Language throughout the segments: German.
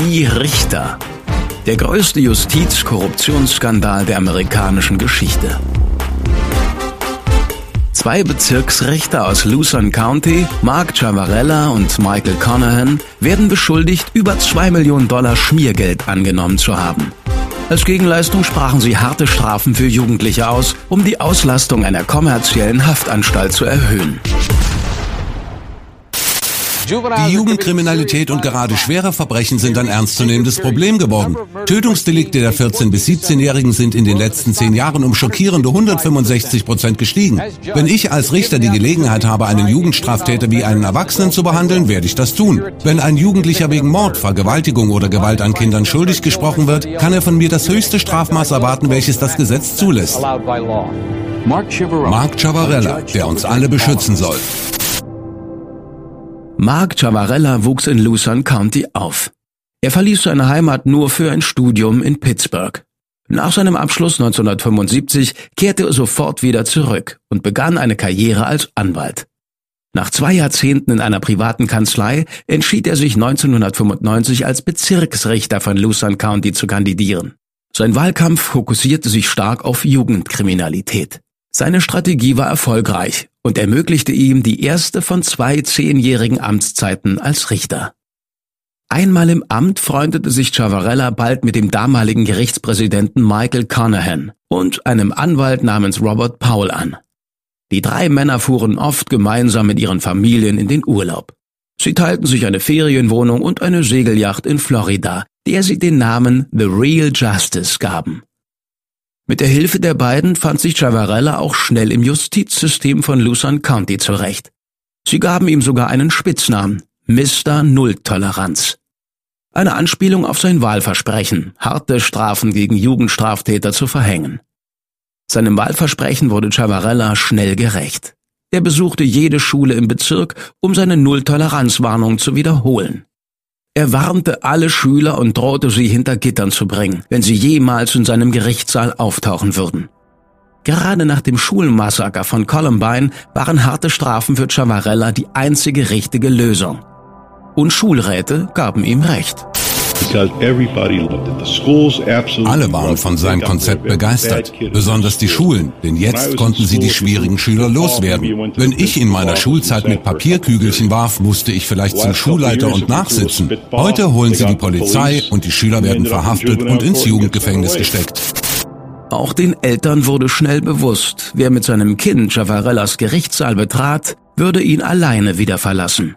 Die Richter. Der größte Justiz-Korruptionsskandal der amerikanischen Geschichte. Zwei Bezirksrichter aus Luzerne County, Mark Chavarella und Michael Conahan, werden beschuldigt, über zwei Millionen Dollar Schmiergeld angenommen zu haben. Als Gegenleistung sprachen sie harte Strafen für Jugendliche aus, um die Auslastung einer kommerziellen Haftanstalt zu erhöhen. Die Jugendkriminalität und gerade schwere Verbrechen sind ein ernstzunehmendes Problem geworden. Tötungsdelikte der 14- bis 17-Jährigen sind in den letzten zehn Jahren um schockierende 165 Prozent gestiegen. Wenn ich als Richter die Gelegenheit habe, einen Jugendstraftäter wie einen Erwachsenen zu behandeln, werde ich das tun. Wenn ein Jugendlicher wegen Mord, Vergewaltigung oder Gewalt an Kindern schuldig gesprochen wird, kann er von mir das höchste Strafmaß erwarten, welches das Gesetz zulässt. Mark Chavarella, der uns alle beschützen soll. Mark Chavarella wuchs in Luzerne County auf. Er verließ seine Heimat nur für ein Studium in Pittsburgh. Nach seinem Abschluss 1975 kehrte er sofort wieder zurück und begann eine Karriere als Anwalt. Nach zwei Jahrzehnten in einer privaten Kanzlei entschied er sich 1995 als Bezirksrichter von Luzerne County zu kandidieren. Sein Wahlkampf fokussierte sich stark auf Jugendkriminalität. Seine Strategie war erfolgreich und ermöglichte ihm die erste von zwei zehnjährigen Amtszeiten als Richter. Einmal im Amt freundete sich Chavarella bald mit dem damaligen Gerichtspräsidenten Michael Conahan und einem Anwalt namens Robert Powell an. Die drei Männer fuhren oft gemeinsam mit ihren Familien in den Urlaub. Sie teilten sich eine Ferienwohnung und eine Segelyacht in Florida, der sie den Namen The Real Justice gaben. Mit der Hilfe der beiden fand sich Chavarella auch schnell im Justizsystem von Luzerne County zurecht. Sie gaben ihm sogar einen Spitznamen, Mr. Nulltoleranz. Eine Anspielung auf sein Wahlversprechen, harte Strafen gegen Jugendstraftäter zu verhängen. Seinem Wahlversprechen wurde Chavarella schnell gerecht. Er besuchte jede Schule im Bezirk, um seine Nulltoleranzwarnung zu wiederholen. Er warnte alle Schüler und drohte sie hinter Gittern zu bringen, wenn sie jemals in seinem Gerichtssaal auftauchen würden. Gerade nach dem Schulmassaker von Columbine waren harte Strafen für Chavarella die einzige richtige Lösung. Und Schulräte gaben ihm recht. Alle waren von seinem Konzept begeistert, besonders die Schulen, denn jetzt konnten sie die schwierigen Schüler loswerden. Wenn ich in meiner Schulzeit mit Papierkügelchen warf, musste ich vielleicht zum Schulleiter und nachsitzen. Heute holen sie die Polizei und die Schüler werden verhaftet und ins Jugendgefängnis gesteckt. Auch den Eltern wurde schnell bewusst, wer mit seinem Kind Chavarellas Gerichtssaal betrat, würde ihn alleine wieder verlassen.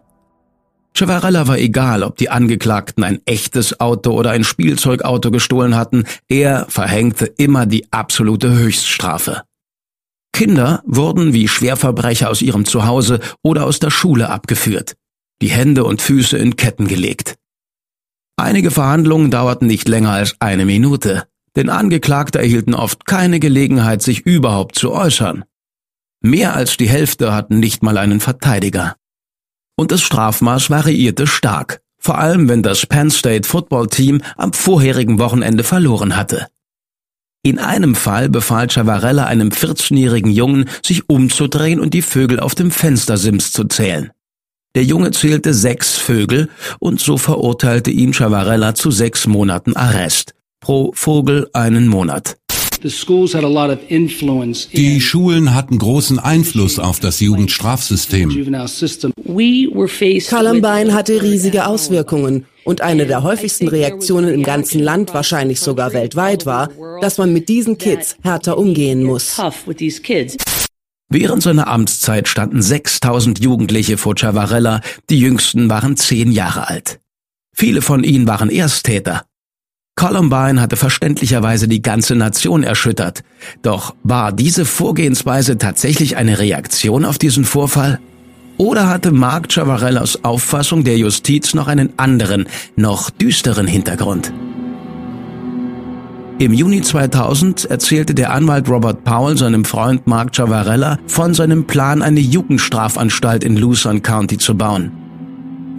Chavarella war egal, ob die Angeklagten ein echtes Auto oder ein Spielzeugauto gestohlen hatten, er verhängte immer die absolute Höchststrafe. Kinder wurden wie Schwerverbrecher aus ihrem Zuhause oder aus der Schule abgeführt, die Hände und Füße in Ketten gelegt. Einige Verhandlungen dauerten nicht länger als eine Minute, denn Angeklagte erhielten oft keine Gelegenheit, sich überhaupt zu äußern. Mehr als die Hälfte hatten nicht mal einen Verteidiger und das Strafmaß variierte stark, vor allem wenn das Penn State Football Team am vorherigen Wochenende verloren hatte. In einem Fall befahl Chavarella einem 14-jährigen Jungen, sich umzudrehen und die Vögel auf dem Fenstersims zu zählen. Der Junge zählte sechs Vögel und so verurteilte ihn Chavarella zu sechs Monaten Arrest. Pro Vogel einen Monat. Die Schulen hatten großen Einfluss auf das Jugendstrafsystem. Columbine hatte riesige Auswirkungen und eine der häufigsten Reaktionen im ganzen Land, wahrscheinlich sogar weltweit, war, dass man mit diesen Kids härter umgehen muss. Während seiner Amtszeit standen 6000 Jugendliche vor Chavarella, die jüngsten waren zehn Jahre alt. Viele von ihnen waren Ersttäter. Columbine hatte verständlicherweise die ganze Nation erschüttert. Doch war diese Vorgehensweise tatsächlich eine Reaktion auf diesen Vorfall? Oder hatte Mark Chavarellas Auffassung der Justiz noch einen anderen, noch düsteren Hintergrund? Im Juni 2000 erzählte der Anwalt Robert Powell seinem Freund Mark Chavarella von seinem Plan, eine Jugendstrafanstalt in Luzon County zu bauen.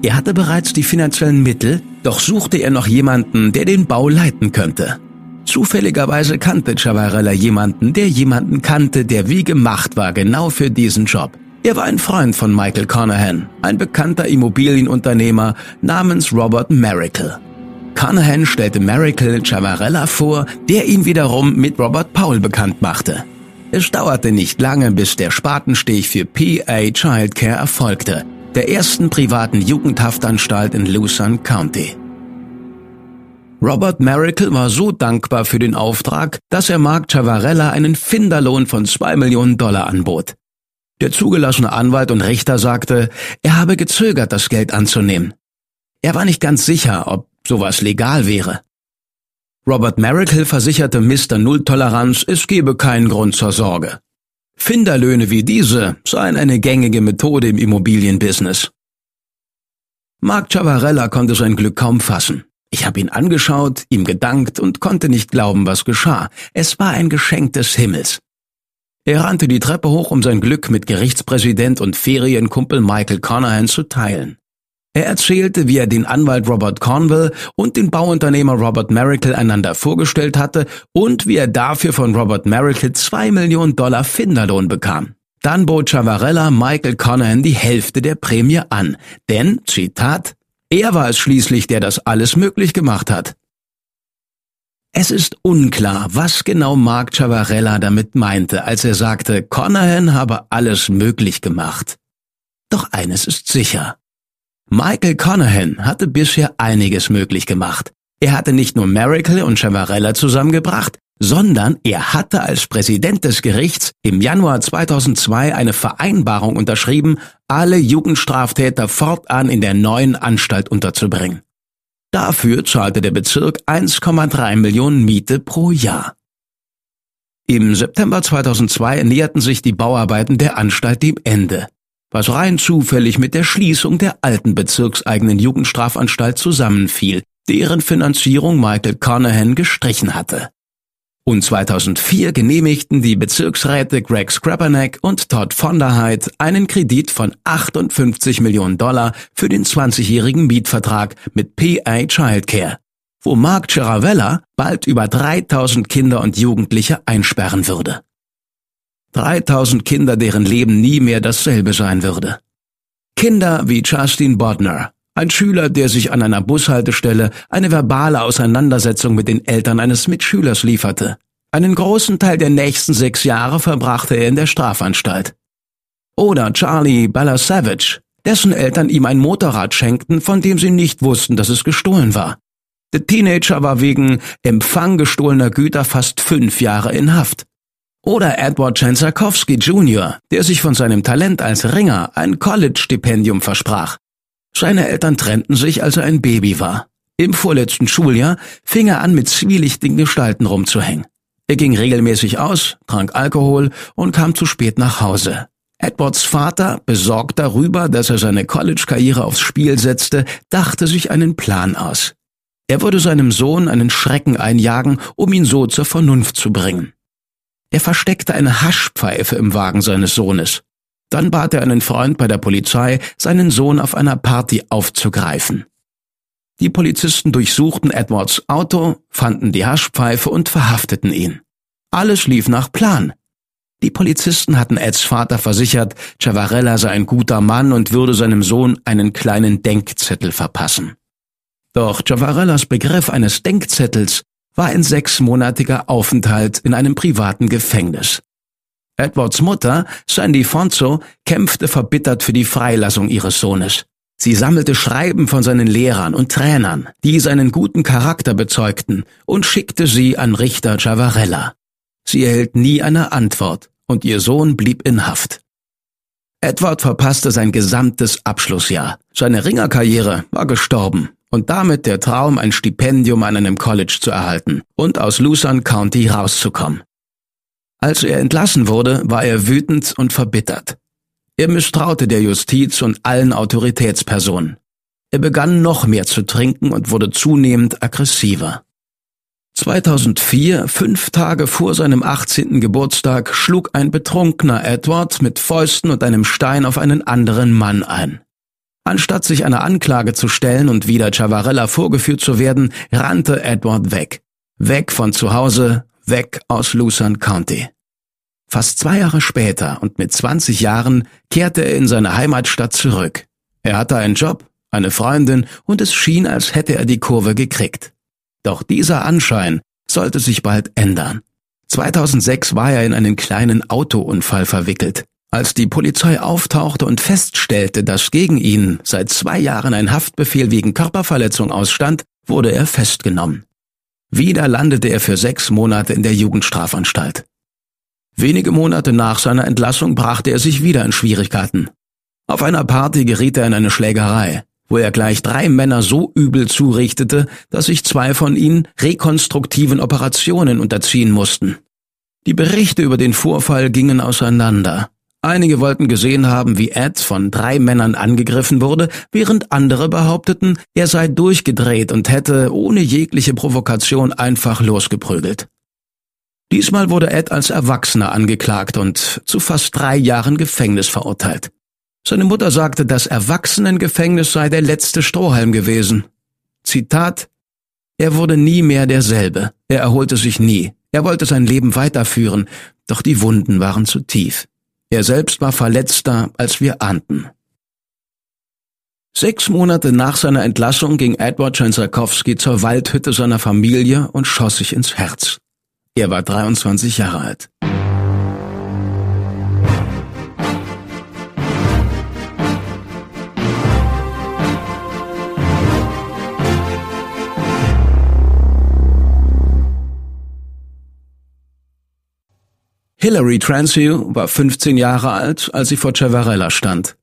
Er hatte bereits die finanziellen Mittel, doch suchte er noch jemanden, der den Bau leiten könnte. Zufälligerweise kannte Chavarella jemanden, der jemanden kannte, der wie gemacht war genau für diesen Job. Er war ein Freund von Michael Conahan, ein bekannter Immobilienunternehmer namens Robert Miracle. Conahan stellte Miracle Chavarella vor, der ihn wiederum mit Robert Powell bekannt machte. Es dauerte nicht lange, bis der Spatenstich für PA Childcare erfolgte der ersten privaten Jugendhaftanstalt in Luzon County. Robert Miracle war so dankbar für den Auftrag, dass er Mark Chavarella einen Finderlohn von zwei Millionen Dollar anbot. Der zugelassene Anwalt und Richter sagte, er habe gezögert, das Geld anzunehmen. Er war nicht ganz sicher, ob sowas legal wäre. Robert Miracle versicherte Mr. Nulltoleranz, es gebe keinen Grund zur Sorge. Finderlöhne wie diese seien eine gängige Methode im Immobilienbusiness. Mark Chavarella konnte sein Glück kaum fassen. Ich habe ihn angeschaut, ihm gedankt und konnte nicht glauben, was geschah. Es war ein Geschenk des Himmels. Er rannte die Treppe hoch, um sein Glück mit Gerichtspräsident und Ferienkumpel Michael Conahan zu teilen. Er erzählte, wie er den Anwalt Robert Cornwell und den Bauunternehmer Robert Miracle einander vorgestellt hatte und wie er dafür von Robert Miracle zwei Millionen Dollar Finderlohn bekam. Dann bot Chavarella Michael Conahan die Hälfte der Prämie an, denn, Zitat, er war es schließlich, der das alles möglich gemacht hat. Es ist unklar, was genau Mark Chavarella damit meinte, als er sagte, Conahan habe alles möglich gemacht. Doch eines ist sicher. Michael Conahan hatte bisher einiges möglich gemacht. Er hatte nicht nur Miracle und Chavarella zusammengebracht, sondern er hatte als Präsident des Gerichts im Januar 2002 eine Vereinbarung unterschrieben, alle Jugendstraftäter fortan in der neuen Anstalt unterzubringen. Dafür zahlte der Bezirk 1,3 Millionen Miete pro Jahr. Im September 2002 näherten sich die Bauarbeiten der Anstalt dem Ende was rein zufällig mit der Schließung der alten bezirkseigenen Jugendstrafanstalt zusammenfiel, deren Finanzierung Michael Conahan gestrichen hatte. Und 2004 genehmigten die Bezirksräte Greg Scrapanek und Todd von der Heid einen Kredit von 58 Millionen Dollar für den 20-jährigen Mietvertrag mit PA Childcare, wo Mark Ceravella bald über 3000 Kinder und Jugendliche einsperren würde. 3000 Kinder, deren Leben nie mehr dasselbe sein würde. Kinder wie Justin Bodner, ein Schüler, der sich an einer Bushaltestelle eine verbale Auseinandersetzung mit den Eltern eines Mitschülers lieferte. Einen großen Teil der nächsten sechs Jahre verbrachte er in der Strafanstalt. Oder Charlie Balasavage, dessen Eltern ihm ein Motorrad schenkten, von dem sie nicht wussten, dass es gestohlen war. Der Teenager war wegen Empfang gestohlener Güter fast fünf Jahre in Haft. Oder Edward Chansakowski Jr., der sich von seinem Talent als Ringer ein College-Stipendium versprach. Seine Eltern trennten sich, als er ein Baby war. Im vorletzten Schuljahr fing er an, mit zwielichtigen Gestalten rumzuhängen. Er ging regelmäßig aus, trank Alkohol und kam zu spät nach Hause. Edwards Vater, besorgt darüber, dass er seine College-Karriere aufs Spiel setzte, dachte sich einen Plan aus. Er würde seinem Sohn einen Schrecken einjagen, um ihn so zur Vernunft zu bringen. Er versteckte eine Haschpfeife im Wagen seines Sohnes. Dann bat er einen Freund bei der Polizei, seinen Sohn auf einer Party aufzugreifen. Die Polizisten durchsuchten Edwards Auto, fanden die Haschpfeife und verhafteten ihn. Alles lief nach Plan. Die Polizisten hatten Eds Vater versichert, Chavarella sei ein guter Mann und würde seinem Sohn einen kleinen Denkzettel verpassen. Doch Chavarellas Begriff eines Denkzettels war ein sechsmonatiger Aufenthalt in einem privaten Gefängnis. Edwards Mutter, Sandy Fonzo, kämpfte verbittert für die Freilassung ihres Sohnes. Sie sammelte Schreiben von seinen Lehrern und Trainern, die seinen guten Charakter bezeugten, und schickte sie an Richter Javarella. Sie erhielt nie eine Antwort, und ihr Sohn blieb in Haft. Edward verpasste sein gesamtes Abschlussjahr. Seine Ringerkarriere war gestorben und damit der Traum, ein Stipendium an einem College zu erhalten und aus Luzon County rauszukommen. Als er entlassen wurde, war er wütend und verbittert. Er misstraute der Justiz und allen Autoritätspersonen. Er begann noch mehr zu trinken und wurde zunehmend aggressiver. 2004, fünf Tage vor seinem 18. Geburtstag, schlug ein betrunkener Edward mit Fäusten und einem Stein auf einen anderen Mann ein. Anstatt sich einer Anklage zu stellen und wieder Chavarella vorgeführt zu werden, rannte Edward weg. Weg von zu Hause, weg aus Lucerne County. Fast zwei Jahre später und mit 20 Jahren kehrte er in seine Heimatstadt zurück. Er hatte einen Job, eine Freundin und es schien, als hätte er die Kurve gekriegt. Doch dieser Anschein sollte sich bald ändern. 2006 war er in einen kleinen Autounfall verwickelt. Als die Polizei auftauchte und feststellte, dass gegen ihn seit zwei Jahren ein Haftbefehl wegen Körperverletzung ausstand, wurde er festgenommen. Wieder landete er für sechs Monate in der Jugendstrafanstalt. Wenige Monate nach seiner Entlassung brachte er sich wieder in Schwierigkeiten. Auf einer Party geriet er in eine Schlägerei, wo er gleich drei Männer so übel zurichtete, dass sich zwei von ihnen rekonstruktiven Operationen unterziehen mussten. Die Berichte über den Vorfall gingen auseinander. Einige wollten gesehen haben, wie Ed von drei Männern angegriffen wurde, während andere behaupteten, er sei durchgedreht und hätte ohne jegliche Provokation einfach losgeprügelt. Diesmal wurde Ed als Erwachsener angeklagt und zu fast drei Jahren Gefängnis verurteilt. Seine Mutter sagte, das Erwachsenengefängnis sei der letzte Strohhalm gewesen. Zitat Er wurde nie mehr derselbe. Er erholte sich nie. Er wollte sein Leben weiterführen, doch die Wunden waren zu tief. Er selbst war verletzter, als wir ahnten. Sechs Monate nach seiner Entlassung ging Edward Częsakowski zur Waldhütte seiner Familie und schoss sich ins Herz. Er war 23 Jahre alt. Hillary Transue war 15 Jahre alt, als sie vor Cevarella stand.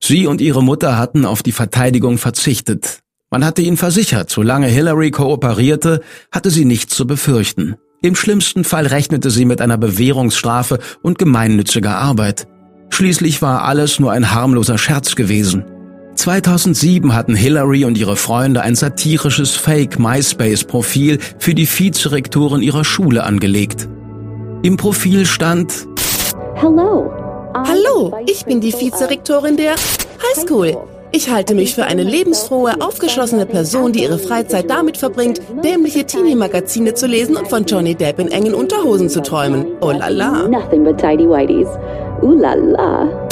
Sie und ihre Mutter hatten auf die Verteidigung verzichtet. Man hatte ihnen versichert, solange Hillary kooperierte, hatte sie nichts zu befürchten. Im schlimmsten Fall rechnete sie mit einer Bewährungsstrafe und gemeinnütziger Arbeit. Schließlich war alles nur ein harmloser Scherz gewesen. 2007 hatten Hillary und ihre Freunde ein satirisches Fake-MySpace-Profil für die Vizerektorin ihrer Schule angelegt. Im Profil stand Hallo. Hallo, ich bin die Vizerektorin der Highschool. Ich halte mich für eine lebensfrohe, aufgeschlossene Person, die ihre Freizeit damit verbringt, dämliche Teenie-Magazine zu lesen und von Johnny Depp in engen Unterhosen zu träumen. Oh la la. Nothing but tidy whities. Ooh la la.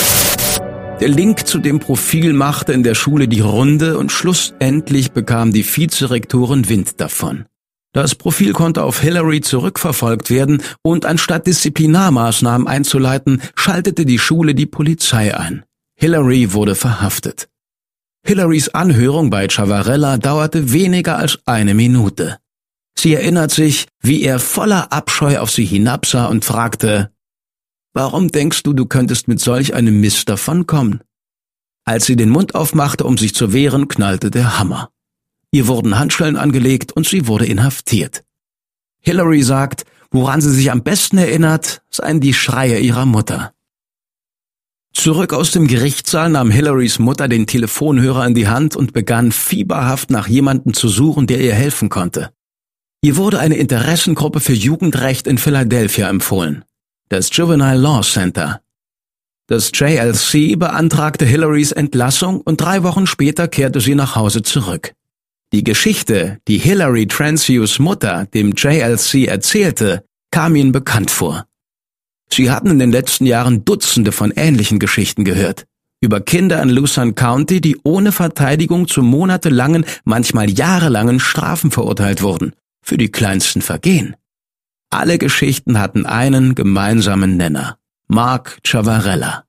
Der Link zu dem Profil machte in der Schule die Runde und schlussendlich bekam die Vizerektorin Wind davon. Das Profil konnte auf Hillary zurückverfolgt werden und anstatt Disziplinarmaßnahmen einzuleiten, schaltete die Schule die Polizei ein. Hillary wurde verhaftet. Hillarys Anhörung bei Chavarella dauerte weniger als eine Minute. Sie erinnert sich, wie er voller Abscheu auf sie hinabsah und fragte, Warum denkst du, du könntest mit solch einem Mist davonkommen? Als sie den Mund aufmachte, um sich zu wehren, knallte der Hammer. Ihr wurden Handschellen angelegt und sie wurde inhaftiert. Hillary sagt, woran sie sich am besten erinnert, seien die Schreie ihrer Mutter. Zurück aus dem Gerichtssaal nahm Hillarys Mutter den Telefonhörer in die Hand und begann fieberhaft nach jemandem zu suchen, der ihr helfen konnte. Ihr wurde eine Interessengruppe für Jugendrecht in Philadelphia empfohlen, das Juvenile Law Center. Das JLC beantragte Hillarys Entlassung und drei Wochen später kehrte sie nach Hause zurück. Die Geschichte, die Hillary Transius Mutter dem JLC erzählte, kam ihnen bekannt vor. Sie hatten in den letzten Jahren Dutzende von ähnlichen Geschichten gehört. Über Kinder in Lucerne County, die ohne Verteidigung zu monatelangen, manchmal jahrelangen Strafen verurteilt wurden. Für die kleinsten Vergehen. Alle Geschichten hatten einen gemeinsamen Nenner. Mark Chavarella.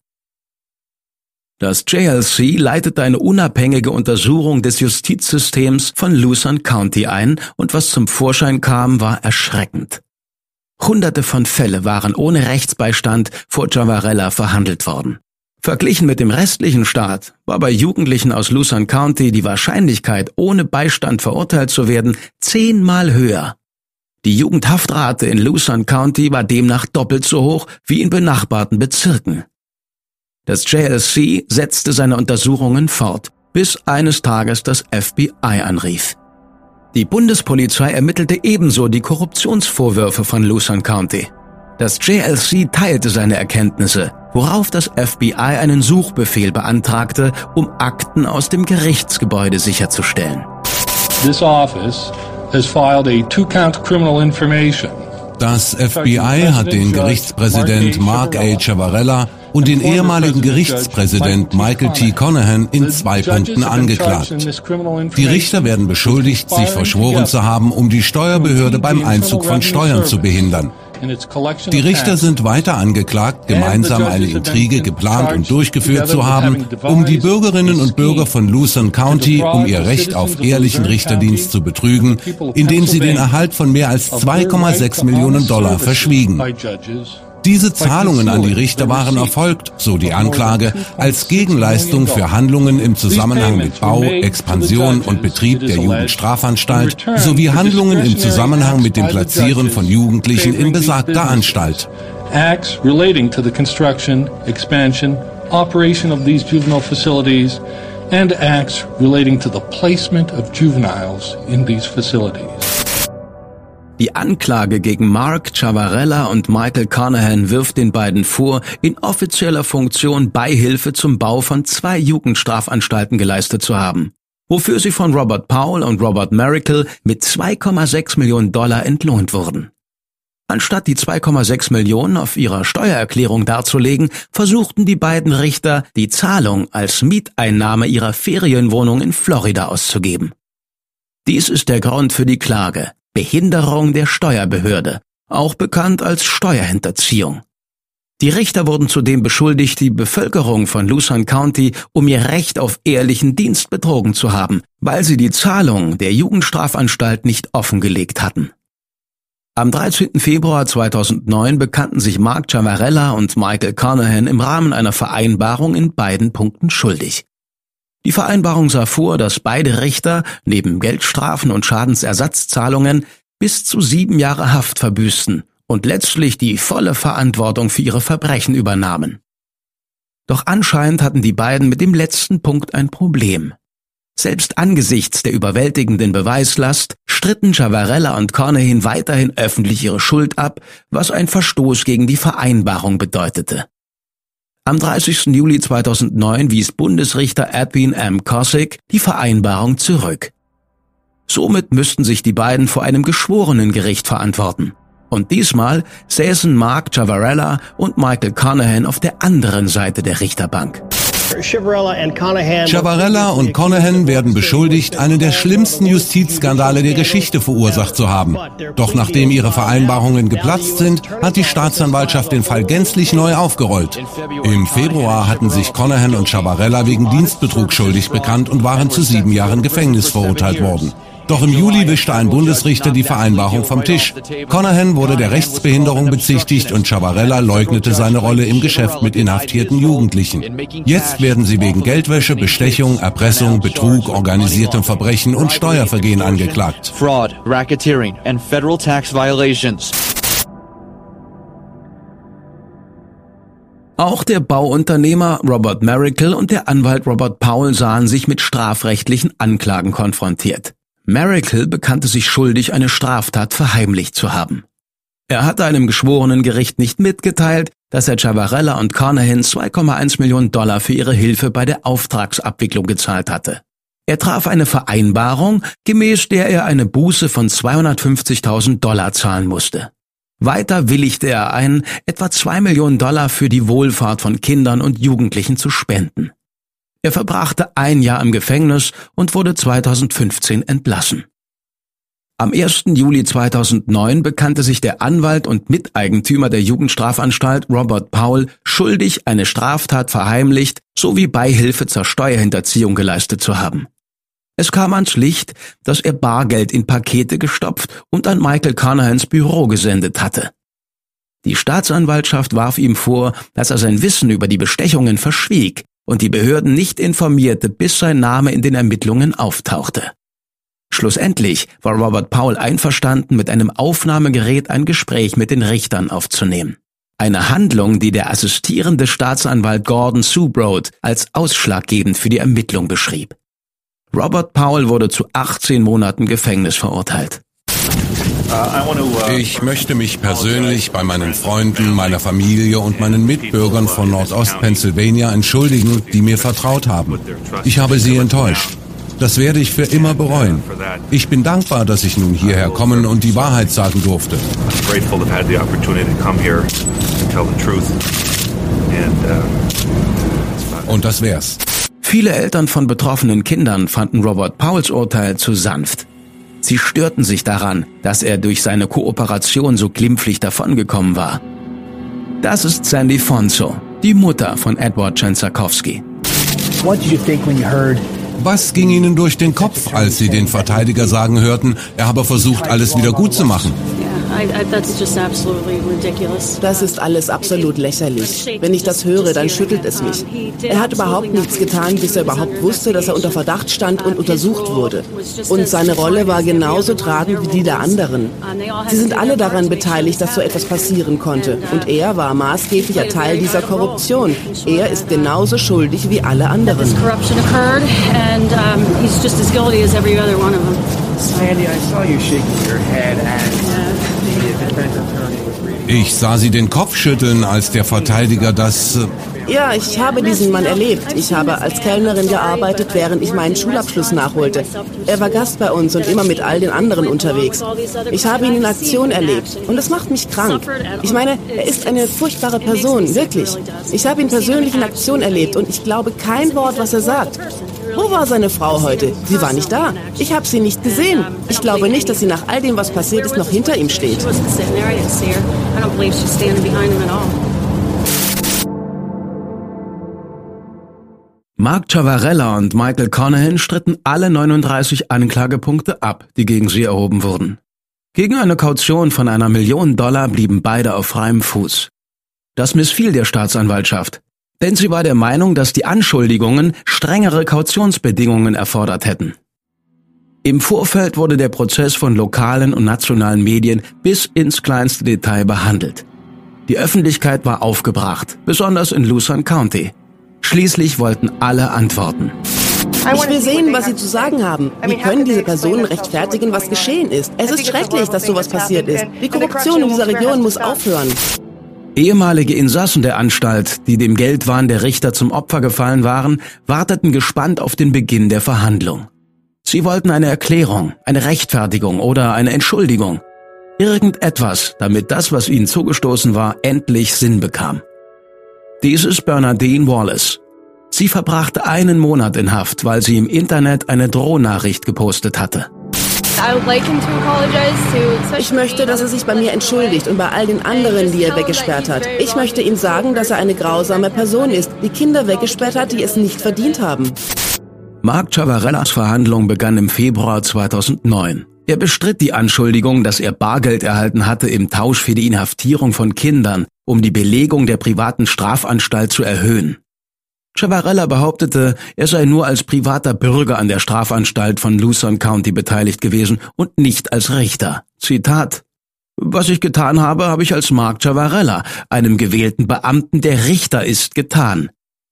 Das JLC leitete eine unabhängige Untersuchung des Justizsystems von Lucerne County ein und was zum Vorschein kam, war erschreckend. Hunderte von Fälle waren ohne Rechtsbeistand vor Javarella verhandelt worden. Verglichen mit dem restlichen Staat war bei Jugendlichen aus Lucerne County die Wahrscheinlichkeit, ohne Beistand verurteilt zu werden, zehnmal höher. Die Jugendhaftrate in Lucerne County war demnach doppelt so hoch wie in benachbarten Bezirken. Das JLC setzte seine Untersuchungen fort, bis eines Tages das FBI anrief. Die Bundespolizei ermittelte ebenso die Korruptionsvorwürfe von Luzerne County. Das JLC teilte seine Erkenntnisse, worauf das FBI einen Suchbefehl beantragte, um Akten aus dem Gerichtsgebäude sicherzustellen. This office has filed a two-count criminal information das FBI hat den Gerichtspräsident Mark A. Chavarella und den ehemaligen Gerichtspräsident Michael T. Conahan in zwei Punkten angeklagt. Die Richter werden beschuldigt, sich verschworen zu haben, um die Steuerbehörde beim Einzug von Steuern zu behindern. Die Richter sind weiter angeklagt, gemeinsam eine Intrige geplant und durchgeführt zu haben, um die Bürgerinnen und Bürger von Luzerne County um ihr Recht auf ehrlichen Richterdienst zu betrügen, indem sie den Erhalt von mehr als 2,6 Millionen Dollar verschwiegen. Diese Zahlungen an die Richter waren erfolgt, so die Anklage, als Gegenleistung für Handlungen im Zusammenhang mit Bau, Expansion und Betrieb der Jugendstrafanstalt sowie Handlungen im Zusammenhang mit dem Platzieren von Jugendlichen in besagter Anstalt. Acts relating to the construction, expansion, operation of these juvenile facilities and acts relating to the placement of juveniles in these facilities. Die Anklage gegen Mark Chavarella und Michael Carnahan wirft den beiden vor, in offizieller Funktion Beihilfe zum Bau von zwei Jugendstrafanstalten geleistet zu haben, wofür sie von Robert Powell und Robert Miracle mit 2,6 Millionen Dollar entlohnt wurden. Anstatt die 2,6 Millionen auf ihrer Steuererklärung darzulegen, versuchten die beiden Richter, die Zahlung als Mieteinnahme ihrer Ferienwohnung in Florida auszugeben. Dies ist der Grund für die Klage. Behinderung der Steuerbehörde, auch bekannt als Steuerhinterziehung. Die Richter wurden zudem beschuldigt, die Bevölkerung von Luzerne County um ihr Recht auf ehrlichen Dienst betrogen zu haben, weil sie die Zahlung der Jugendstrafanstalt nicht offengelegt hatten. Am 13. Februar 2009 bekannten sich Mark Chavarella und Michael Carnahan im Rahmen einer Vereinbarung in beiden Punkten schuldig. Die Vereinbarung sah vor, dass beide Richter neben Geldstrafen und Schadensersatzzahlungen bis zu sieben Jahre Haft verbüßten und letztlich die volle Verantwortung für ihre Verbrechen übernahmen. Doch anscheinend hatten die beiden mit dem letzten Punkt ein Problem. Selbst angesichts der überwältigenden Beweislast stritten Chavarella und Cornehin weiterhin öffentlich ihre Schuld ab, was ein Verstoß gegen die Vereinbarung bedeutete. Am 30. Juli 2009 wies Bundesrichter Edwin M. Kosick die Vereinbarung zurück. Somit müssten sich die beiden vor einem geschworenen Gericht verantworten. Und diesmal säßen Mark Chavarella und Michael Conahan auf der anderen Seite der Richterbank. Chavarella und Conahan werden beschuldigt, einen der schlimmsten Justizskandale der Geschichte verursacht zu haben. Doch nachdem ihre Vereinbarungen geplatzt sind, hat die Staatsanwaltschaft den Fall gänzlich neu aufgerollt. Im Februar hatten sich Conahan und Chavarella wegen Dienstbetrug schuldig bekannt und waren zu sieben Jahren Gefängnis verurteilt worden. Doch im Juli wischte ein Bundesrichter die Vereinbarung vom Tisch. Conahan wurde der Rechtsbehinderung bezichtigt und Chavarella leugnete seine Rolle im Geschäft mit inhaftierten Jugendlichen. Jetzt werden sie wegen Geldwäsche, Bestechung, Erpressung, Betrug, organisiertem Verbrechen und Steuervergehen angeklagt. Fraud, racketeering and federal tax violations. Auch der Bauunternehmer Robert Miracle und der Anwalt Robert Powell sahen sich mit strafrechtlichen Anklagen konfrontiert. Miracle bekannte sich schuldig, eine Straftat verheimlicht zu haben. Er hatte einem geschworenen Gericht nicht mitgeteilt, dass er Chavarella und Carnahan 2,1 Millionen Dollar für ihre Hilfe bei der Auftragsabwicklung gezahlt hatte. Er traf eine Vereinbarung, gemäß der er eine Buße von 250.000 Dollar zahlen musste. Weiter willigte er ein, etwa zwei Millionen Dollar für die Wohlfahrt von Kindern und Jugendlichen zu spenden. Er verbrachte ein Jahr im Gefängnis und wurde 2015 entlassen. Am 1. Juli 2009 bekannte sich der Anwalt und Miteigentümer der Jugendstrafanstalt Robert Powell schuldig, eine Straftat verheimlicht sowie Beihilfe zur Steuerhinterziehung geleistet zu haben. Es kam ans Licht, dass er Bargeld in Pakete gestopft und an Michael Carnahans Büro gesendet hatte. Die Staatsanwaltschaft warf ihm vor, dass er sein Wissen über die Bestechungen verschwieg und die Behörden nicht informierte, bis sein Name in den Ermittlungen auftauchte. Schlussendlich war Robert Paul einverstanden, mit einem Aufnahmegerät ein Gespräch mit den Richtern aufzunehmen. Eine Handlung, die der assistierende Staatsanwalt Gordon Subroad als ausschlaggebend für die Ermittlung beschrieb. Robert Powell wurde zu 18 Monaten Gefängnis verurteilt. Ich möchte mich persönlich bei meinen Freunden, meiner Familie und meinen Mitbürgern von Nordost-Pennsylvania entschuldigen, die mir vertraut haben. Ich habe sie enttäuscht. Das werde ich für immer bereuen. Ich bin dankbar, dass ich nun hierher kommen und die Wahrheit sagen durfte. Und das wär's. Viele Eltern von betroffenen Kindern fanden Robert Powells Urteil zu sanft. Sie störten sich daran, dass er durch seine Kooperation so glimpflich davongekommen war. Das ist Sandy Fonso, die Mutter von Edward Chanzakowski. Was ging Ihnen durch den Kopf, als Sie den Verteidiger sagen hörten, er habe versucht, alles wieder gut zu machen? Das ist alles absolut lächerlich. Wenn ich das höre, dann schüttelt es mich. Er hat überhaupt nichts getan, bis er überhaupt wusste, dass er unter Verdacht stand und untersucht wurde. Und seine Rolle war genauso tragend wie die der anderen. Sie sind alle daran beteiligt, dass so etwas passieren konnte. Und er war maßgeblicher Teil dieser Korruption. Er ist genauso schuldig wie alle anderen. Sandy, I saw you shaking your head as ich sah sie den Kopf schütteln, als der Verteidiger das... Äh, ja, ich habe diesen Mann erlebt. Ich habe als Kellnerin gearbeitet, während ich meinen Schulabschluss nachholte. Er war Gast bei uns und immer mit all den anderen unterwegs. Ich habe ihn in Aktion erlebt und es macht mich krank. Ich meine, er ist eine furchtbare Person, wirklich. Ich habe ihn persönlich in Aktion erlebt und ich glaube kein Wort, was er sagt. Wo war seine Frau heute? Sie war nicht da. Ich habe sie nicht gesehen. Ich glaube nicht, dass sie nach all dem, was passiert ist, noch hinter ihm steht. Mark Chavarella und Michael Conahan stritten alle 39 Anklagepunkte ab, die gegen sie erhoben wurden. Gegen eine Kaution von einer Million Dollar blieben beide auf freiem Fuß. Das missfiel der Staatsanwaltschaft denn sie war der Meinung, dass die Anschuldigungen strengere Kautionsbedingungen erfordert hätten. Im Vorfeld wurde der Prozess von lokalen und nationalen Medien bis ins kleinste Detail behandelt. Die Öffentlichkeit war aufgebracht, besonders in Lucerne County. Schließlich wollten alle antworten. Ich will sehen, was Sie zu sagen haben. Wie können diese Personen rechtfertigen, was geschehen ist? Es ist schrecklich, dass sowas passiert ist. Die Korruption in dieser Region muss aufhören. Ehemalige Insassen der Anstalt, die dem Geldwahn der Richter zum Opfer gefallen waren, warteten gespannt auf den Beginn der Verhandlung. Sie wollten eine Erklärung, eine Rechtfertigung oder eine Entschuldigung. Irgendetwas, damit das, was ihnen zugestoßen war, endlich Sinn bekam. Dies ist Bernadine Wallace. Sie verbrachte einen Monat in Haft, weil sie im Internet eine Drohnachricht gepostet hatte. Ich möchte, dass er sich bei mir entschuldigt und bei all den anderen, die er weggesperrt hat. Ich möchte ihm sagen, dass er eine grausame Person ist, die Kinder weggesperrt hat, die es nicht verdient haben. Mark Chavarellas Verhandlung begann im Februar 2009. Er bestritt die Anschuldigung, dass er Bargeld erhalten hatte im Tausch für die Inhaftierung von Kindern, um die Belegung der privaten Strafanstalt zu erhöhen. Chavarella behauptete, er sei nur als privater Bürger an der Strafanstalt von Lucerne County beteiligt gewesen und nicht als Richter. Zitat Was ich getan habe, habe ich als Mark Chavarella, einem gewählten Beamten, der Richter ist, getan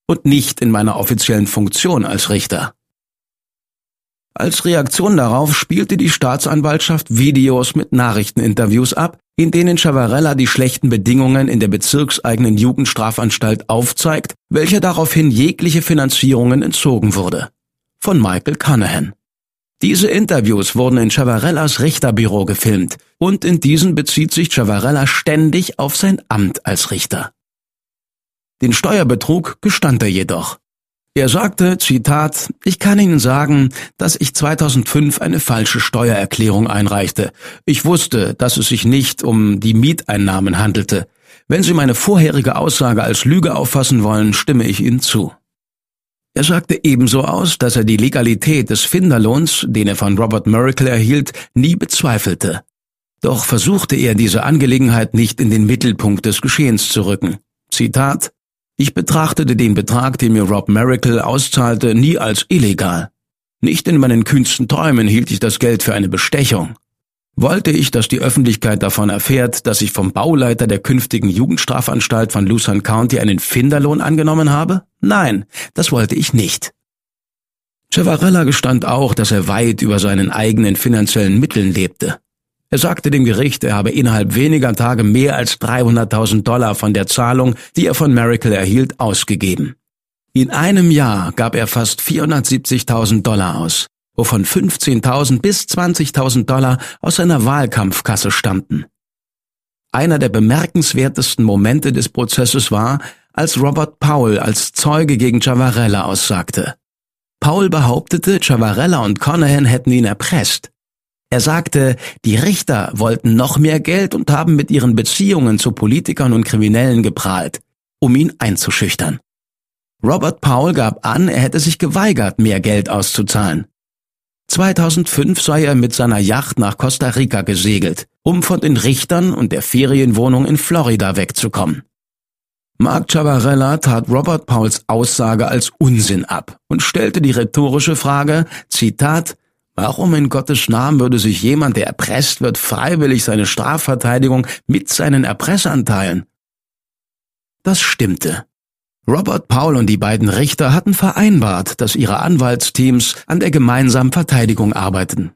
und nicht in meiner offiziellen Funktion als Richter. Als Reaktion darauf spielte die Staatsanwaltschaft Videos mit Nachrichteninterviews ab, in denen Chavarella die schlechten Bedingungen in der bezirkseigenen Jugendstrafanstalt aufzeigt, welcher daraufhin jegliche Finanzierungen entzogen wurde. Von Michael Cunningham. Diese Interviews wurden in Chavarellas Richterbüro gefilmt und in diesen bezieht sich Chavarella ständig auf sein Amt als Richter. Den Steuerbetrug gestand er jedoch. Er sagte, Zitat, ich kann Ihnen sagen, dass ich 2005 eine falsche Steuererklärung einreichte. Ich wusste, dass es sich nicht um die Mieteinnahmen handelte. Wenn Sie meine vorherige Aussage als Lüge auffassen wollen, stimme ich Ihnen zu. Er sagte ebenso aus, dass er die Legalität des Finderlohns, den er von Robert Miracle erhielt, nie bezweifelte. Doch versuchte er diese Angelegenheit nicht in den Mittelpunkt des Geschehens zu rücken. Zitat ich betrachtete den Betrag, den mir Rob Miracle auszahlte, nie als illegal. Nicht in meinen kühnsten Träumen hielt ich das Geld für eine Bestechung. Wollte ich, dass die Öffentlichkeit davon erfährt, dass ich vom Bauleiter der künftigen Jugendstrafanstalt von Lucerne County einen Finderlohn angenommen habe? Nein, das wollte ich nicht. Cevarella gestand auch, dass er weit über seinen eigenen finanziellen Mitteln lebte. Er sagte dem Gericht, er habe innerhalb weniger Tage mehr als 300.000 Dollar von der Zahlung, die er von Miracle erhielt, ausgegeben. In einem Jahr gab er fast 470.000 Dollar aus, wovon 15.000 bis 20.000 Dollar aus seiner Wahlkampfkasse stammten. Einer der bemerkenswertesten Momente des Prozesses war, als Robert Powell als Zeuge gegen Chavarella aussagte. Paul behauptete, Chavarella und Conahan hätten ihn erpresst. Er sagte, die Richter wollten noch mehr Geld und haben mit ihren Beziehungen zu Politikern und Kriminellen geprahlt, um ihn einzuschüchtern. Robert Powell gab an, er hätte sich geweigert, mehr Geld auszuzahlen. 2005 sei er mit seiner Yacht nach Costa Rica gesegelt, um von den Richtern und der Ferienwohnung in Florida wegzukommen. Mark Chavarella tat Robert Pauls Aussage als Unsinn ab und stellte die rhetorische Frage, Zitat, Warum in Gottes Namen würde sich jemand, der erpresst wird, freiwillig seine Strafverteidigung mit seinen Erpressern teilen? Das stimmte. Robert Paul und die beiden Richter hatten vereinbart, dass ihre Anwaltsteams an der gemeinsamen Verteidigung arbeiten.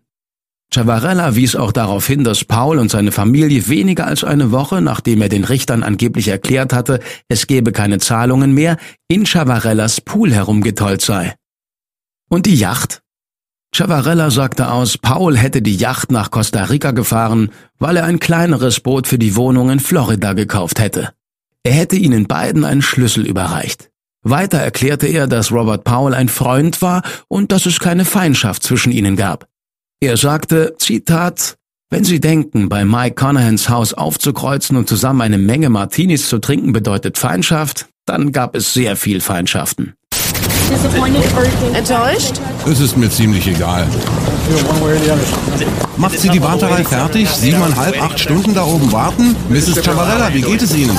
Chavarella wies auch darauf hin, dass Paul und seine Familie weniger als eine Woche, nachdem er den Richtern angeblich erklärt hatte, es gebe keine Zahlungen mehr, in Chavarellas Pool herumgetollt sei. Und die Yacht? Chavarella sagte aus, Paul hätte die Yacht nach Costa Rica gefahren, weil er ein kleineres Boot für die Wohnung in Florida gekauft hätte. Er hätte ihnen beiden einen Schlüssel überreicht. Weiter erklärte er, dass Robert Paul ein Freund war und dass es keine Feindschaft zwischen ihnen gab. Er sagte, Zitat, wenn Sie denken, bei Mike Conahans Haus aufzukreuzen und zusammen eine Menge Martinis zu trinken bedeutet Feindschaft, dann gab es sehr viel Feindschaften. Enttäuscht? Es ist mir ziemlich egal. Macht sie die Warterei fertig? Siebeneinhalb, acht Stunden da oben warten? Mrs. Chavarella, wie geht es Ihnen?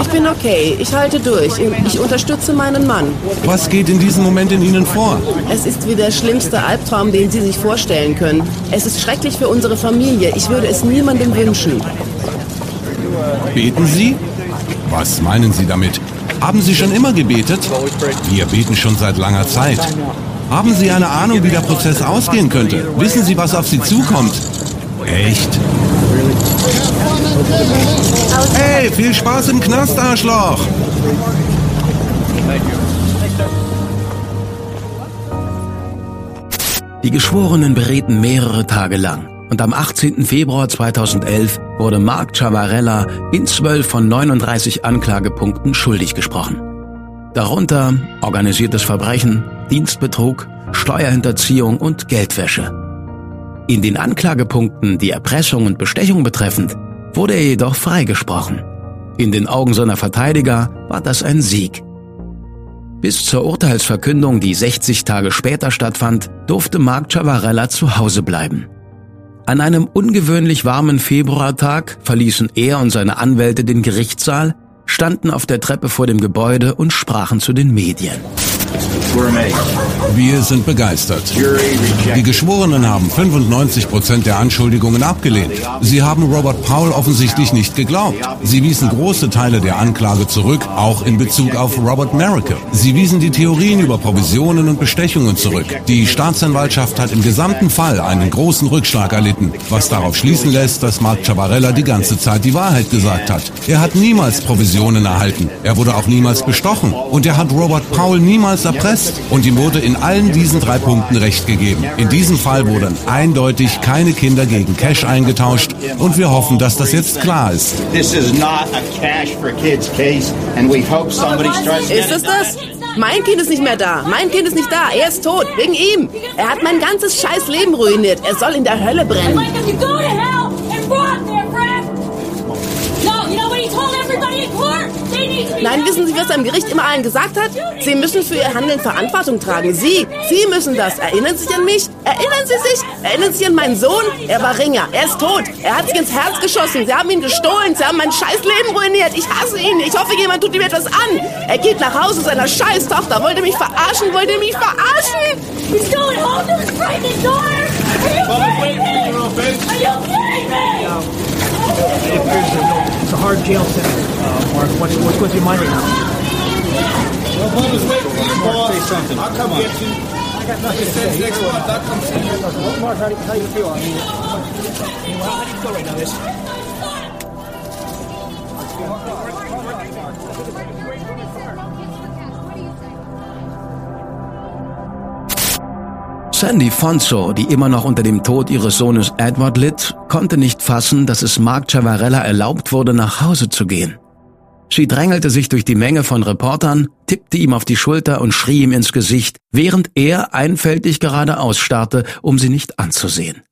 Ich bin okay. Ich halte durch. Ich unterstütze meinen Mann. Was geht in diesem Moment in Ihnen vor? Es ist wie der schlimmste Albtraum, den Sie sich vorstellen können. Es ist schrecklich für unsere Familie. Ich würde es niemandem wünschen. Beten Sie? Was meinen Sie damit? Haben Sie schon immer gebetet? Wir beten schon seit langer Zeit. Haben Sie eine Ahnung, wie der Prozess ausgehen könnte? Wissen Sie, was auf Sie zukommt? Echt? Hey, viel Spaß im Knast, Arschloch! Die Geschworenen berieten mehrere Tage lang und am 18. Februar 2011 wurde Mark Chavarella in 12 von 39 Anklagepunkten schuldig gesprochen. Darunter organisiertes Verbrechen, Dienstbetrug, Steuerhinterziehung und Geldwäsche. In den Anklagepunkten, die Erpressung und Bestechung betreffend, wurde er jedoch freigesprochen. In den Augen seiner Verteidiger war das ein Sieg. Bis zur Urteilsverkündung, die 60 Tage später stattfand, durfte Mark Chavarella zu Hause bleiben. An einem ungewöhnlich warmen Februartag verließen er und seine Anwälte den Gerichtssaal, standen auf der Treppe vor dem Gebäude und sprachen zu den Medien. Wir sind begeistert. Die Geschworenen haben 95 Prozent der Anschuldigungen abgelehnt. Sie haben Robert Powell offensichtlich nicht geglaubt. Sie wiesen große Teile der Anklage zurück, auch in Bezug auf Robert Miracle. Sie wiesen die Theorien über Provisionen und Bestechungen zurück. Die Staatsanwaltschaft hat im gesamten Fall einen großen Rückschlag erlitten, was darauf schließen lässt, dass Mark Chavarella die ganze Zeit die Wahrheit gesagt hat. Er hat niemals Provisionen erhalten. Er wurde auch niemals bestochen. Und er hat Robert Powell niemals erpresst. Und ihm wurde in allen diesen drei Punkten Recht gegeben. In diesem Fall wurden eindeutig keine Kinder gegen Cash eingetauscht und wir hoffen, dass das jetzt klar ist. Ist es das? Mein Kind ist nicht mehr da. Mein Kind ist nicht da. Er ist tot. Wegen ihm. Er hat mein ganzes scheiß Leben ruiniert. Er soll in der Hölle brennen. Nein, wissen Sie, was er im Gericht immer allen gesagt hat? Sie müssen für Ihr Handeln Verantwortung tragen. Sie, Sie müssen das. Erinnern Sie sich an mich? Erinnern Sie sich? Erinnern Sie sich an meinen Sohn? Er war Ringer. Er ist tot. Er hat sich ins Herz geschossen. Sie haben ihn gestohlen. Sie haben mein scheiß Leben ruiniert. Ich hasse ihn. Ich hoffe, jemand tut ihm etwas an. Er geht nach Hause seiner scheiß Tochter. Wollte mich verarschen. Wollte mich verarschen. He's going home to his pregnant daughter. It's a hard jail sentence, uh, Mark. What's, what's with your mind right now? Well, Bubba's waiting for you, boss. Say something. I'll come get you. I got nothing to say. Next month, I'll come see you. Well, Mark, how do, how do you feel? I mean, how do you feel right now? This. Sandy Fonso, die immer noch unter dem Tod ihres Sohnes Edward litt, konnte nicht fassen, dass es Mark Chavarella erlaubt wurde, nach Hause zu gehen. Sie drängelte sich durch die Menge von Reportern, tippte ihm auf die Schulter und schrie ihm ins Gesicht, während er einfältig geradeaus starrte, um sie nicht anzusehen.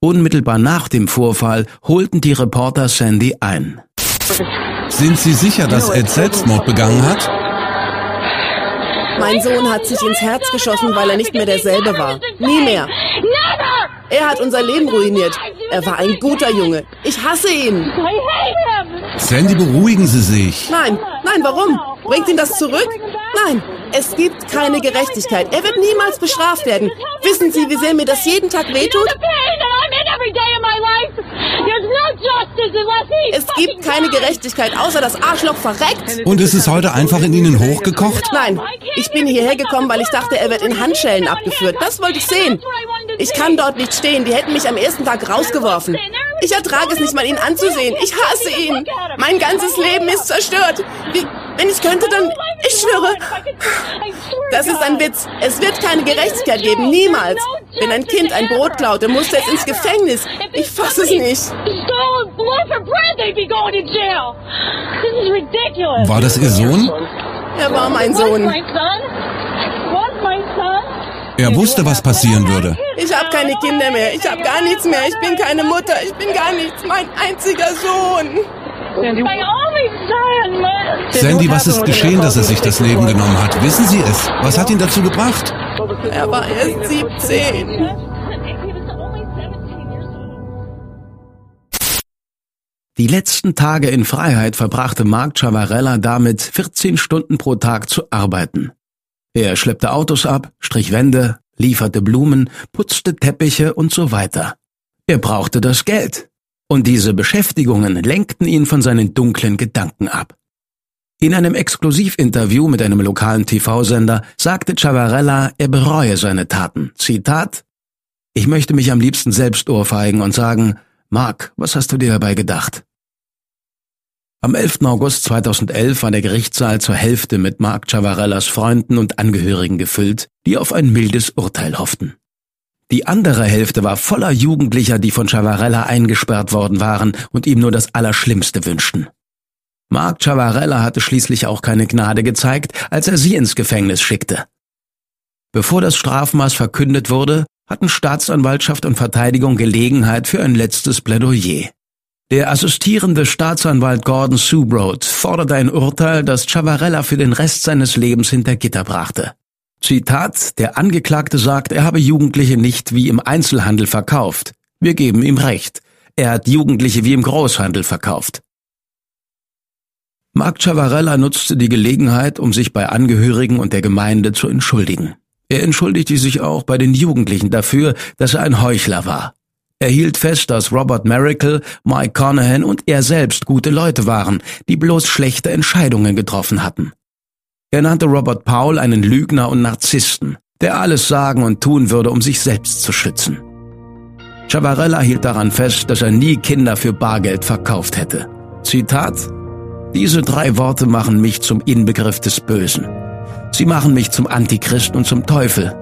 Unmittelbar nach dem Vorfall holten die Reporter Sandy ein. Sind Sie sicher, dass Ed Selbstmord begangen hat? Mein Sohn hat sich ins Herz geschossen, weil er nicht mehr derselbe war. Nie mehr. Er hat unser Leben ruiniert. Er war ein guter Junge. Ich hasse ihn. Sandy, beruhigen Sie sich. Nein, nein, warum? Bringt ihn das zurück? Nein, es gibt keine Gerechtigkeit. Er wird niemals bestraft werden. Wissen Sie, wie sehr mir das jeden Tag wehtut? Es gibt keine Gerechtigkeit, außer das Arschloch verreckt. Und ist es heute einfach in Ihnen hochgekocht? Nein, ich bin hierher gekommen, weil ich dachte, er wird in Handschellen abgeführt. Das wollte ich sehen. Ich kann dort nicht stehen. Die hätten mich am ersten Tag rausgeworfen. Ich ertrage es nicht mal, ihn anzusehen. Ich hasse ihn. Mein ganzes Leben ist zerstört. Wie, wenn ich könnte, dann... Ich schwöre. Das ist ein Witz. Es wird keine Gerechtigkeit geben. Niemals. Wenn ein Kind ein Brot klaute, musste es ins Gefängnis. Ich fasse es nicht. War das Ihr Sohn? Er war mein Sohn. Er wusste, was passieren würde. Ich habe keine Kinder mehr. Ich habe gar nichts mehr. Ich bin keine Mutter. Ich bin gar nichts. Mein einziger Sohn. Sandy, was ist geschehen, dass er sich das Leben genommen hat? Wissen Sie es? Was hat ihn dazu gebracht? Er war erst 17. Die letzten Tage in Freiheit verbrachte Mark Chavarella damit, 14 Stunden pro Tag zu arbeiten. Er schleppte Autos ab, strich Wände, lieferte Blumen, putzte Teppiche und so weiter. Er brauchte das Geld. Und diese Beschäftigungen lenkten ihn von seinen dunklen Gedanken ab. In einem Exklusivinterview mit einem lokalen TV-Sender sagte Chavarella, er bereue seine Taten. Zitat Ich möchte mich am liebsten selbst ohrfeigen und sagen, Mark, was hast du dir dabei gedacht? Am 11. August 2011 war der Gerichtssaal zur Hälfte mit Mark Chavarellas Freunden und Angehörigen gefüllt, die auf ein mildes Urteil hofften. Die andere Hälfte war voller Jugendlicher, die von Chavarella eingesperrt worden waren und ihm nur das Allerschlimmste wünschten. Mark Chavarella hatte schließlich auch keine Gnade gezeigt, als er sie ins Gefängnis schickte. Bevor das Strafmaß verkündet wurde, hatten Staatsanwaltschaft und Verteidigung Gelegenheit für ein letztes Plädoyer. Der assistierende Staatsanwalt Gordon Subrode forderte ein Urteil, das Chavarella für den Rest seines Lebens hinter Gitter brachte. Zitat, der Angeklagte sagt, er habe Jugendliche nicht wie im Einzelhandel verkauft. Wir geben ihm recht. Er hat Jugendliche wie im Großhandel verkauft. Mark Chavarella nutzte die Gelegenheit, um sich bei Angehörigen und der Gemeinde zu entschuldigen. Er entschuldigte sich auch bei den Jugendlichen dafür, dass er ein Heuchler war. Er hielt fest, dass Robert Miracle, Mike Conahan und er selbst gute Leute waren, die bloß schlechte Entscheidungen getroffen hatten. Er nannte Robert Paul einen Lügner und Narzissten, der alles sagen und tun würde, um sich selbst zu schützen. Chavarella hielt daran fest, dass er nie Kinder für Bargeld verkauft hätte. Zitat Diese drei Worte machen mich zum Inbegriff des Bösen. Sie machen mich zum Antichrist und zum Teufel.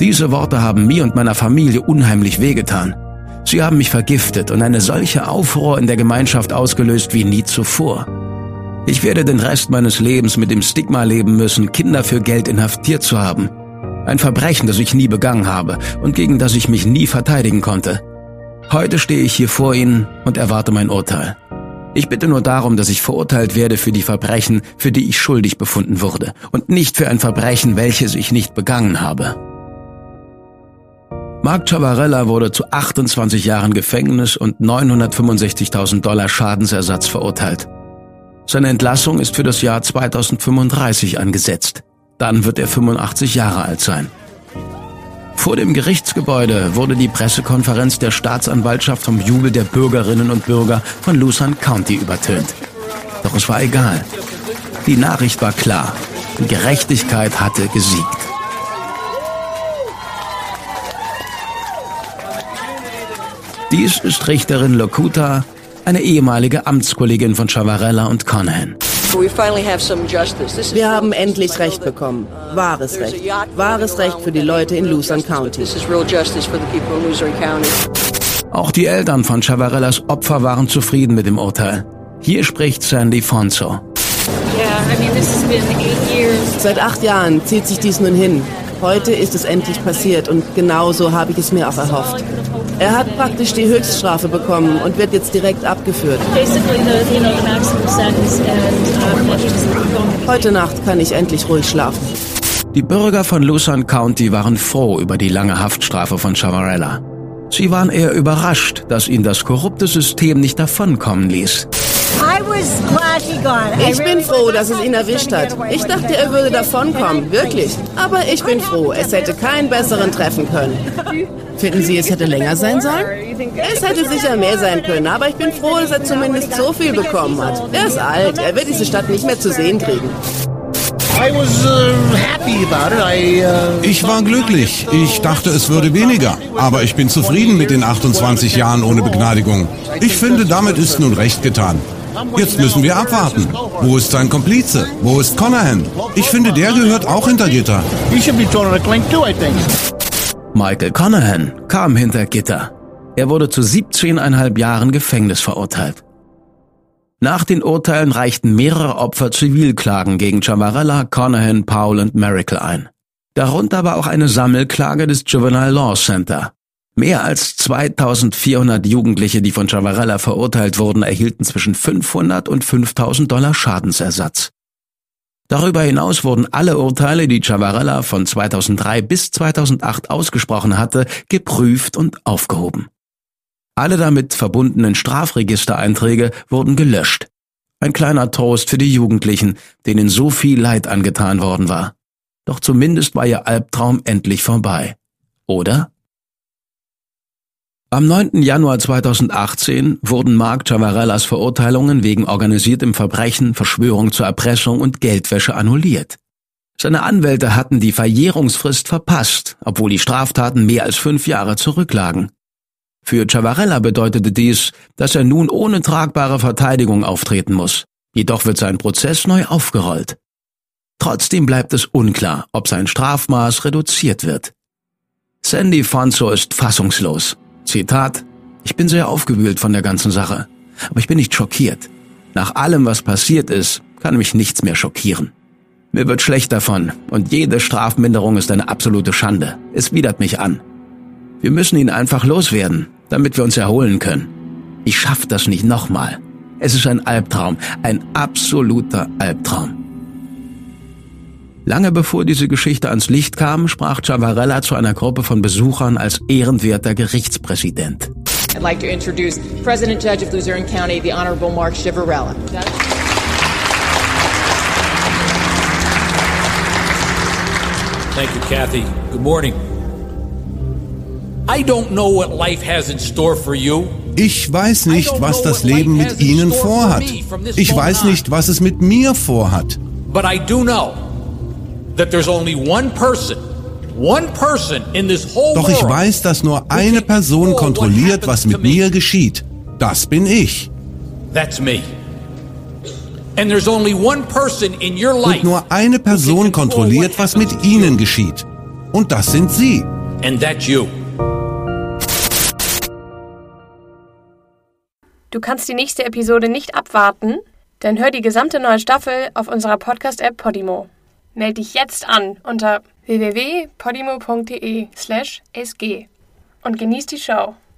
Diese Worte haben mir und meiner Familie unheimlich wehgetan. Sie haben mich vergiftet und eine solche Aufruhr in der Gemeinschaft ausgelöst wie nie zuvor. Ich werde den Rest meines Lebens mit dem Stigma leben müssen, Kinder für Geld inhaftiert zu haben. Ein Verbrechen, das ich nie begangen habe und gegen das ich mich nie verteidigen konnte. Heute stehe ich hier vor Ihnen und erwarte mein Urteil. Ich bitte nur darum, dass ich verurteilt werde für die Verbrechen, für die ich schuldig befunden wurde, und nicht für ein Verbrechen, welches ich nicht begangen habe. Mark Chavarella wurde zu 28 Jahren Gefängnis und 965.000 Dollar Schadensersatz verurteilt. Seine Entlassung ist für das Jahr 2035 angesetzt. Dann wird er 85 Jahre alt sein. Vor dem Gerichtsgebäude wurde die Pressekonferenz der Staatsanwaltschaft vom Jubel der Bürgerinnen und Bürger von Luzerne County übertönt. Doch es war egal. Die Nachricht war klar. Die Gerechtigkeit hatte gesiegt. Dies ist Richterin Lokuta, eine ehemalige Amtskollegin von Chavarella und Conahan. Wir haben endlich Recht bekommen. Wahres Recht. Wahres Recht für die Leute in Luzerne County. Auch die Eltern von Chavarellas Opfer waren zufrieden mit dem Urteil. Hier spricht Sandy Fonso. Seit acht Jahren zieht sich dies nun hin. Heute ist es endlich passiert und genau so habe ich es mir auch erhofft. Er hat praktisch die Höchststrafe bekommen und wird jetzt direkt abgeführt. Heute Nacht kann ich endlich ruhig schlafen. Die Bürger von Luzerne County waren froh über die lange Haftstrafe von Chavarella. Sie waren eher überrascht, dass ihn das korrupte System nicht davonkommen ließ. Ich bin froh, dass es ihn erwischt hat. Ich dachte, er würde davonkommen, wirklich. Aber ich bin froh, es hätte keinen besseren treffen können. Finden Sie, es hätte länger sein sollen? Es hätte sicher mehr sein können, aber ich bin froh, dass er zumindest so viel bekommen hat. Er ist alt, er wird diese Stadt nicht mehr zu sehen kriegen. Ich war glücklich. Ich dachte, es würde weniger. Aber ich bin zufrieden mit den 28 Jahren ohne Begnadigung. Ich finde, damit ist nun recht getan. Jetzt müssen wir abwarten. Wo ist sein Komplize? Wo ist Conahan? Ich finde, der gehört auch hinter Gitter. Michael Conahan kam hinter Gitter. Er wurde zu 17,5 Jahren Gefängnis verurteilt. Nach den Urteilen reichten mehrere Opfer Zivilklagen gegen Chavarella, Conahan, Powell und Miracle ein. Darunter war auch eine Sammelklage des Juvenile Law Center. Mehr als 2400 Jugendliche, die von Chavarella verurteilt wurden, erhielten zwischen 500 und 5000 Dollar Schadensersatz. Darüber hinaus wurden alle Urteile, die Chavarella von 2003 bis 2008 ausgesprochen hatte, geprüft und aufgehoben. Alle damit verbundenen Strafregistereinträge wurden gelöscht. Ein kleiner Trost für die Jugendlichen, denen so viel Leid angetan worden war. Doch zumindest war ihr Albtraum endlich vorbei. Oder? Am 9. Januar 2018 wurden Mark Chavarellas Verurteilungen wegen organisiertem Verbrechen, Verschwörung zur Erpressung und Geldwäsche annulliert. Seine Anwälte hatten die Verjährungsfrist verpasst, obwohl die Straftaten mehr als fünf Jahre zurücklagen. Für Chavarella bedeutete dies, dass er nun ohne tragbare Verteidigung auftreten muss. Jedoch wird sein Prozess neu aufgerollt. Trotzdem bleibt es unklar, ob sein Strafmaß reduziert wird. Sandy Fonso ist fassungslos. Zitat, ich bin sehr aufgewühlt von der ganzen Sache, aber ich bin nicht schockiert. Nach allem, was passiert ist, kann mich nichts mehr schockieren. Mir wird schlecht davon und jede Strafminderung ist eine absolute Schande. Es widert mich an. Wir müssen ihn einfach loswerden, damit wir uns erholen können. Ich schaff das nicht nochmal. Es ist ein Albtraum, ein absoluter Albtraum. Lange bevor diese Geschichte ans Licht kam, sprach Chavarella zu einer Gruppe von Besuchern als ehrenwerter Gerichtspräsident. I'd like to introduce President Judge of Luzerne County, the Honorable Mark Chivarella. Thank you, Kathy. Good morning. I don't know what life has in store for you. Ich weiß nicht, was das Leben mit Ihnen vorhat. Ich weiß nicht, was es mit mir vorhat. But I do know Doch ich weiß, dass nur eine Person kontrolliert, was mit mir geschieht. Das bin ich. That's me. And there's only one person in your life. Und nur eine Person kontrolliert, was mit Ihnen geschieht. Und das sind Sie. And that's you. Du kannst die nächste Episode nicht abwarten, dann hör die gesamte neue Staffel auf unserer Podcast-App Podimo. Meld dich jetzt an unter www.podimo.de/sg und genieß die Show.